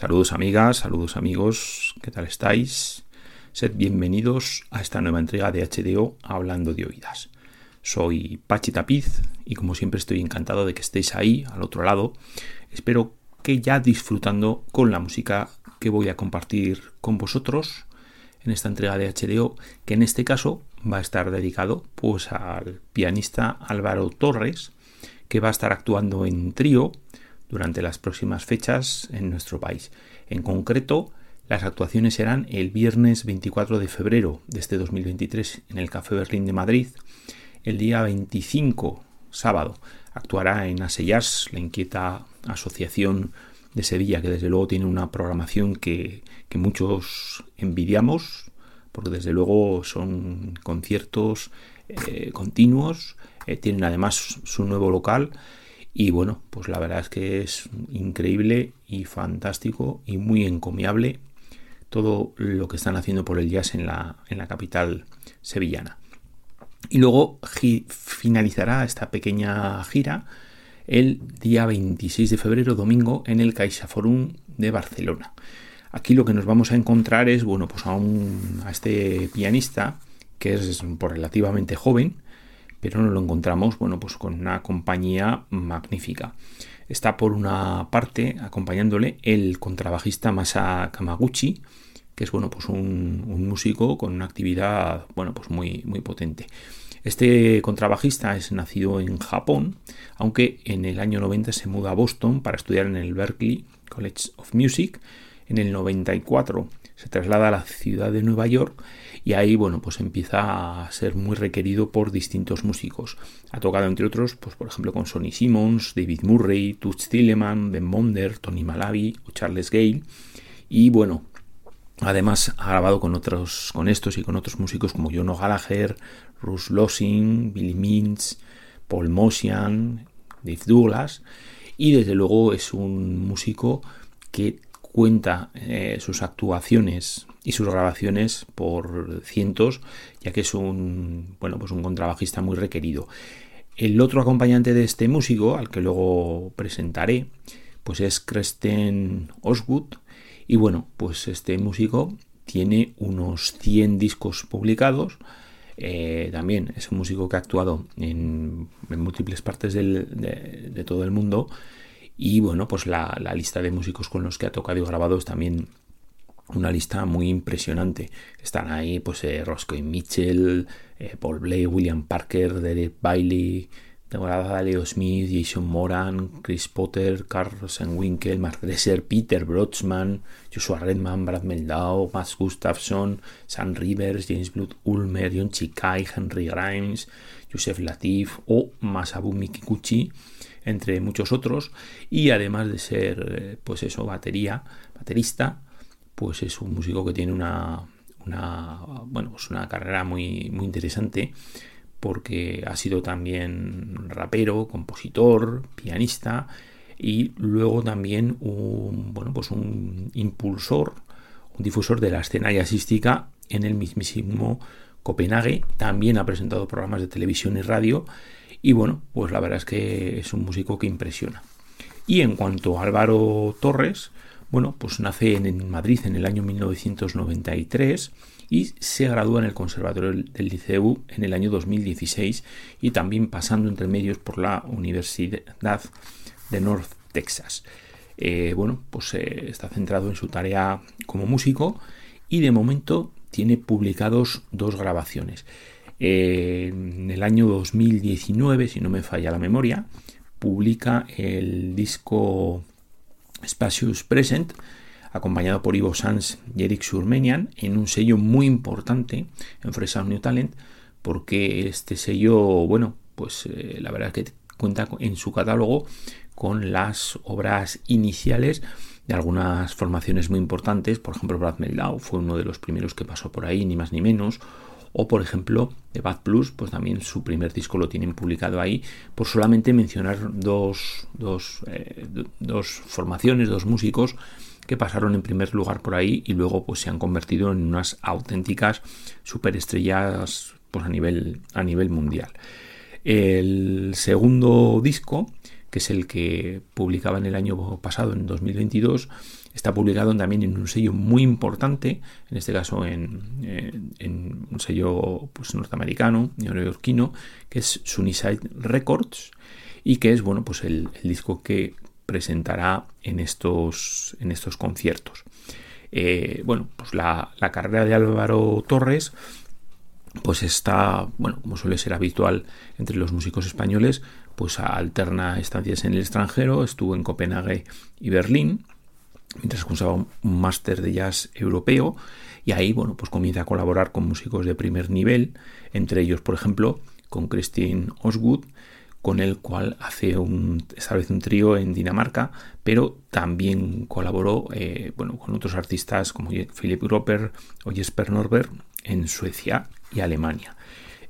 Saludos amigas, saludos amigos, ¿qué tal estáis? Sed bienvenidos a esta nueva entrega de HDO Hablando de Oídas. Soy Pachi Tapiz y como siempre estoy encantado de que estéis ahí, al otro lado. Espero que ya disfrutando con la música que voy a compartir con vosotros en esta entrega de HDO, que en este caso va a estar dedicado pues al pianista Álvaro Torres, que va a estar actuando en trío durante las próximas fechas en nuestro país. En concreto, las actuaciones serán el viernes 24 de febrero de este 2023 en el Café Berlín de Madrid. El día 25, sábado, actuará en Aseyas, la inquieta asociación de Sevilla, que desde luego tiene una programación que, muchos envidiamos, porque desde luego son conciertos eh, continuos, eh, tienen además su nuevo local y bueno, pues la verdad es que es increíble y fantástico y muy encomiable todo lo que están haciendo por el jazz en la, en la capital sevillana. Y luego finalizará esta pequeña gira el día 26 de febrero, domingo, en el CaixaForum de Barcelona. Aquí lo que nos vamos a encontrar es, bueno, pues a, a este pianista que es por relativamente joven, pero no lo encontramos, bueno, pues con una compañía magnífica. Está por una parte acompañándole el contrabajista Masa Kamaguchi, que es bueno, pues un, músico con una actividad bueno, pues muy, muy potente. Este contrabajista es nacido en Japón, aunque en el año 90 se muda a Boston para estudiar en el Berklee College of Music. En el 94 se traslada a la ciudad de Nueva York y ahí bueno pues empieza a ser muy requerido por distintos músicos. Ha tocado entre otros pues por ejemplo con Sonny Simmons David Murray Toots Thielemans Ben Monder Tony Malavi o Charles Gale. Y bueno Además ha grabado con otros, con estos y con otros músicos como John Gallagher, Russ Lossing, Billy Mintz, Paul Mosian, Dave Douglas. Y desde luego es un músico que cuenta eh, sus actuaciones y sus grabaciones por cientos, ya que es un, bueno, pues un contrabajista muy requerido. El otro acompañante de este músico, al que luego presentaré, pues es Kristen Osgood. Y bueno, pues este músico tiene unos 100 discos publicados. Eh, también es un músico que ha actuado en, múltiples partes de, todo el mundo. Y bueno, pues la, la, lista de músicos con los que ha tocado y grabado es también una lista muy impresionante. Están ahí pues eh, Roscoe Mitchell, eh, Paul Blay, William Parker, Derek Bailey, Leo Smith, Jason Moran, Chris Potter, Carlsen Winkel, Mark Dresser, Peter Brodsman, Joshua Redman, Brad Meldau, Max Gustafson, Sam Rivers, James Blood Ulmer, John Chikai, Henry Grimes, Joseph Latif o Masabu Mikikuchi, entre muchos otros. Y además de ser, eh, pues eso, batería, baterista, pues es un músico que tiene una, bueno, pues una carrera muy, muy interesante porque ha sido también rapero, compositor, pianista y luego también un, bueno, pues un impulsor, un difusor de la escena jazzística en el mismísimo Copenhague. También ha presentado programas de televisión y radio y bueno, pues la verdad es que es un músico que impresiona. Y en cuanto a Álvaro Torres, bueno, pues nace en Madrid en el año 1993 y se gradúa en el Conservatorio del Liceu en el año 2016 y también pasando entre medios por la Universidad de North Texas. Eh, bueno, pues eh, está centrado en su tarea como músico y de momento tiene publicados dos grabaciones. Eh, en el año 2019, si no me falla la memoria, publica el disco Spacious Present, acompañado por Ivo Sanz y Eric Surmenian, en un sello muy importante en Fresh New Talent, porque este sello, bueno, pues eh, la verdad es que cuenta en su catálogo con las obras iniciales de algunas formaciones muy importantes, por ejemplo Brad Meldau fue uno de los primeros que pasó por ahí, ni más ni menos, o por ejemplo de Bad Plus, pues también su primer disco lo tienen publicado ahí, por solamente mencionar dos, dos, eh, dos formaciones, dos músicos que pasaron en primer lugar por ahí y luego pues se han convertido en unas auténticas superestrellas pues a nivel, a nivel mundial. El segundo disco que es el que publicaba en el año pasado, en 2022, está publicado también en un sello muy importante, en este caso en, un sello pues, norteamericano, neoyorquino, que es Sunnyside Records, y que es bueno, pues el, disco que presentará en estos, en estos conciertos. Eh, bueno, pues la, la carrera de Álvaro Torres pues está, bueno, como suele ser habitual entre los músicos españoles, pues alterna estancias en el extranjero, estuvo en Copenhague y Berlín, mientras cursaba un máster de jazz europeo, y ahí, bueno, pues comienza a colaborar con músicos de primer nivel, entre ellos, por ejemplo, con Christine Osgood, con el cual hace un, establece un trío en Dinamarca, pero también colaboró eh, bueno, con otros artistas como Philip Roper o Jesper Norberg en Suecia y Alemania.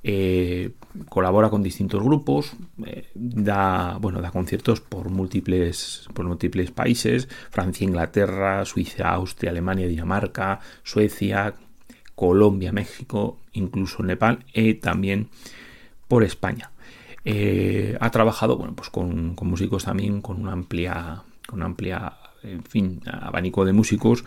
Eh, colabora con distintos grupos, eh, da, bueno, da conciertos por múltiples, por múltiples países, Francia, Inglaterra, Suiza, Austria, Alemania, Dinamarca, Suecia, Colombia, México, incluso Nepal y también por España. Eh, ha trabajado bueno, pues con, con, músicos también con una amplia, con una amplia en fin, abanico de músicos,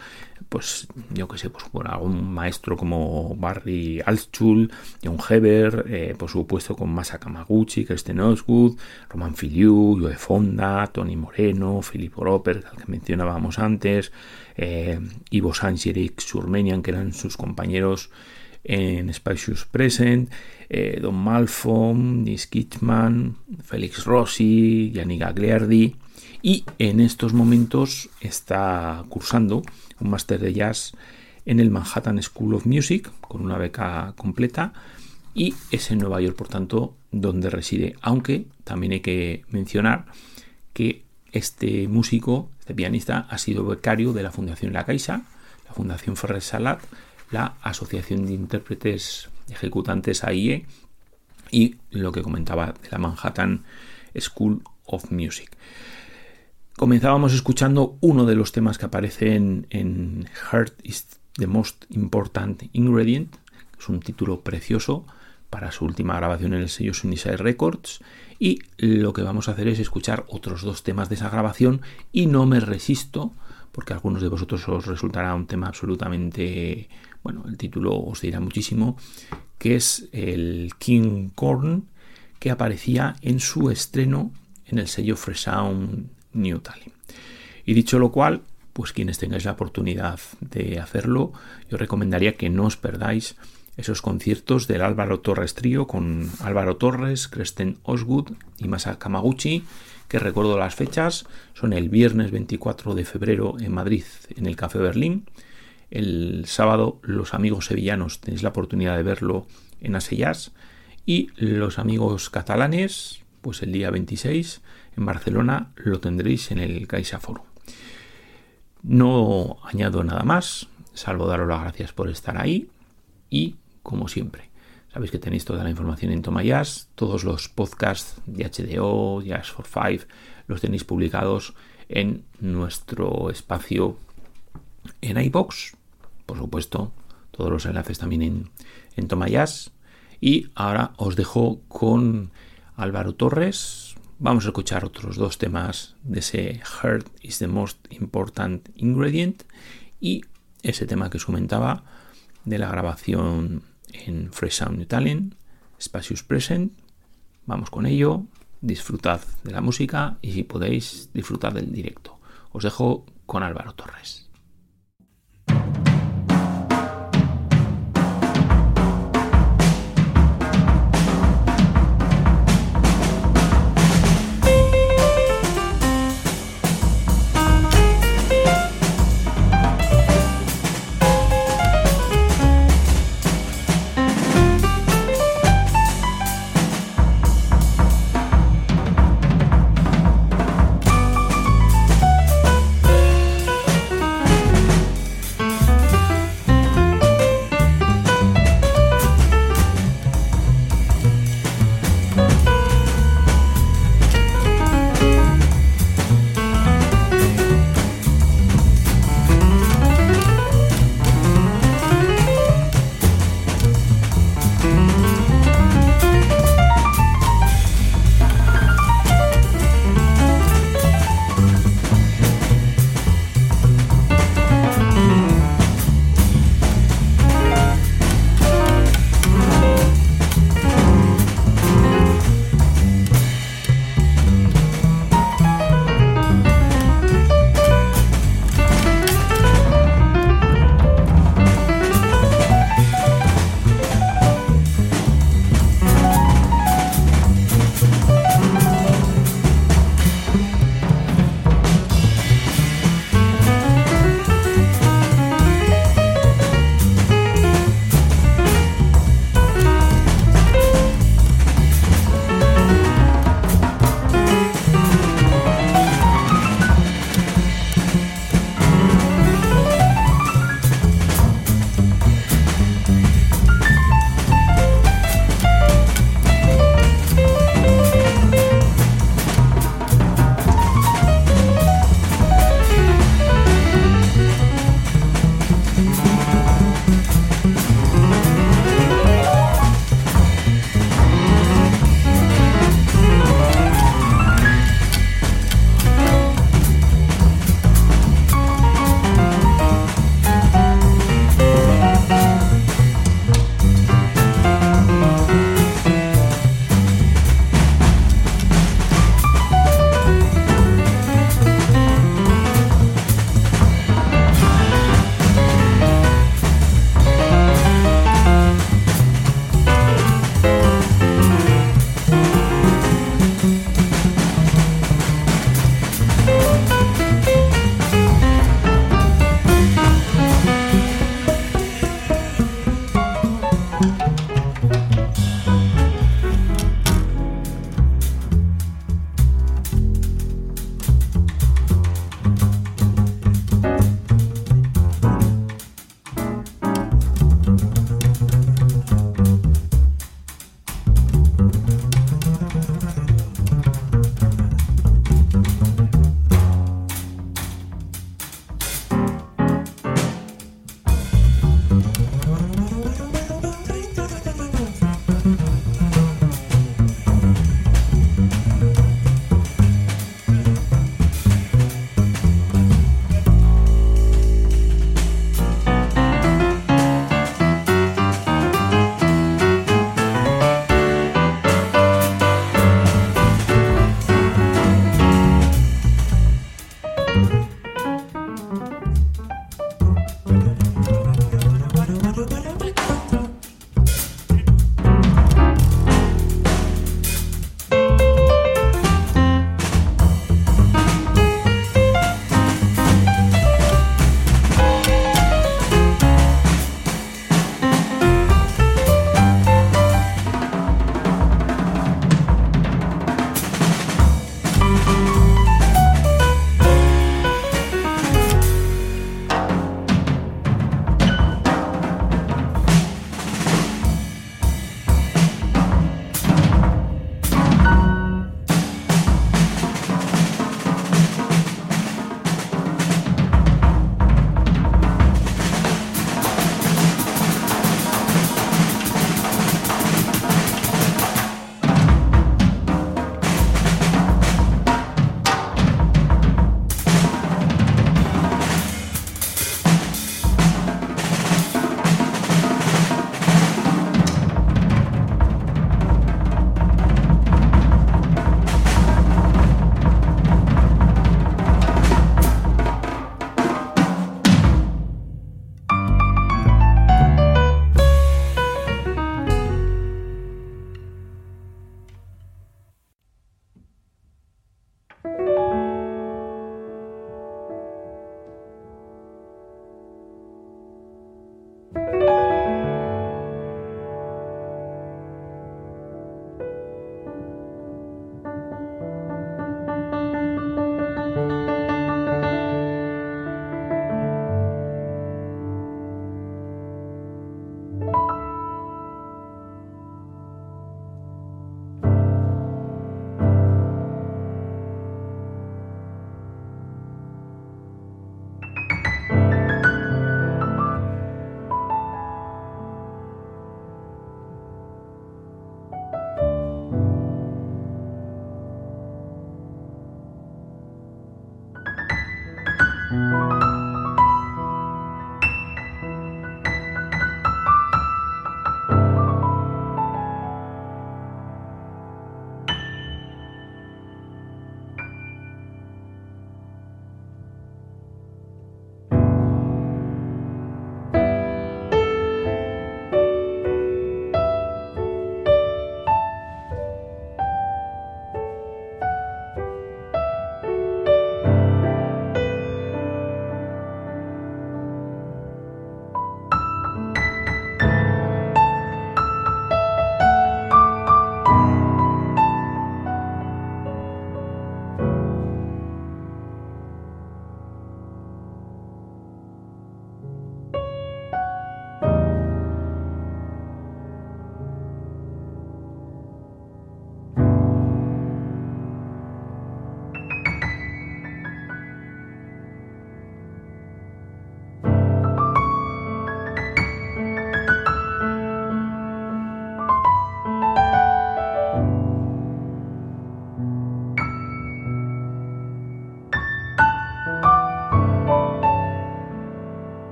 pues yo que sé, pues por algún maestro como Barry Altschul, John Heber, eh, por supuesto con Masa Kamaguchi, Kristen Osgood, Roman Filiu, Joe Fonda, Tony Moreno, Filippo Roper, al que mencionábamos antes, eh, Ivo Sánchez y Eric Surmenian, que eran sus compañeros en Spacious Present, eh, Don Malfom, Nis Kitchman, Félix Rossi, Gianni Gagliardi, y en estos momentos está cursando un máster de jazz en el Manhattan School of Music con una beca completa y es en Nueva York, por tanto, donde reside. Aunque también hay que mencionar que este músico, este pianista, ha sido becario de la Fundación La Caixa, la Fundación Ferrer Salat, la Asociación de Intérpretes Ejecutantes AIE y lo que comentaba de la Manhattan School of Music. Comenzábamos escuchando uno de los temas que aparecen en Heart is the Most Important Ingredient, es un título precioso para su última grabación en el sello Sunnyside Records. Y lo que vamos a hacer es escuchar otros dos temas de esa grabación y no me resisto, porque algunos de vosotros os resultará un tema absolutamente, bueno, el título os dirá muchísimo, que es el King Corn, que aparecía en su estreno en el sello Fresh Sound New Y dicho lo cual, pues quienes tengáis la oportunidad de hacerlo, yo recomendaría que no os perdáis esos conciertos del Álvaro Torres Trío con Álvaro Torres, Kristen Osgood y Masa Kamaguchi, que recuerdo las fechas, son el viernes 24 de febrero en Madrid, en el Café Berlín. El sábado, los amigos sevillanos tenéis la oportunidad de verlo en Asellas. Y los amigos catalanes, pues el día 26 en Barcelona lo tendréis en el Caixa Forum. No añado nada más, salvo daros las gracias por estar ahí y, como siempre, sabéis que tenéis toda la información en Tomayas, todos los podcasts de HDO, Jazz for Five, los tenéis publicados en nuestro espacio en iBox, por supuesto, todos los enlaces también en, en Tomayas. Y ahora os dejo con Álvaro Torres, Vamos a escuchar otros dos temas de ese Heart is the most important ingredient y ese tema que os comentaba de la grabación en Fresh Sound Italian, Spacious Present. Vamos con ello, disfrutad de la música y si podéis disfrutar del directo. Os dejo con Álvaro Torres.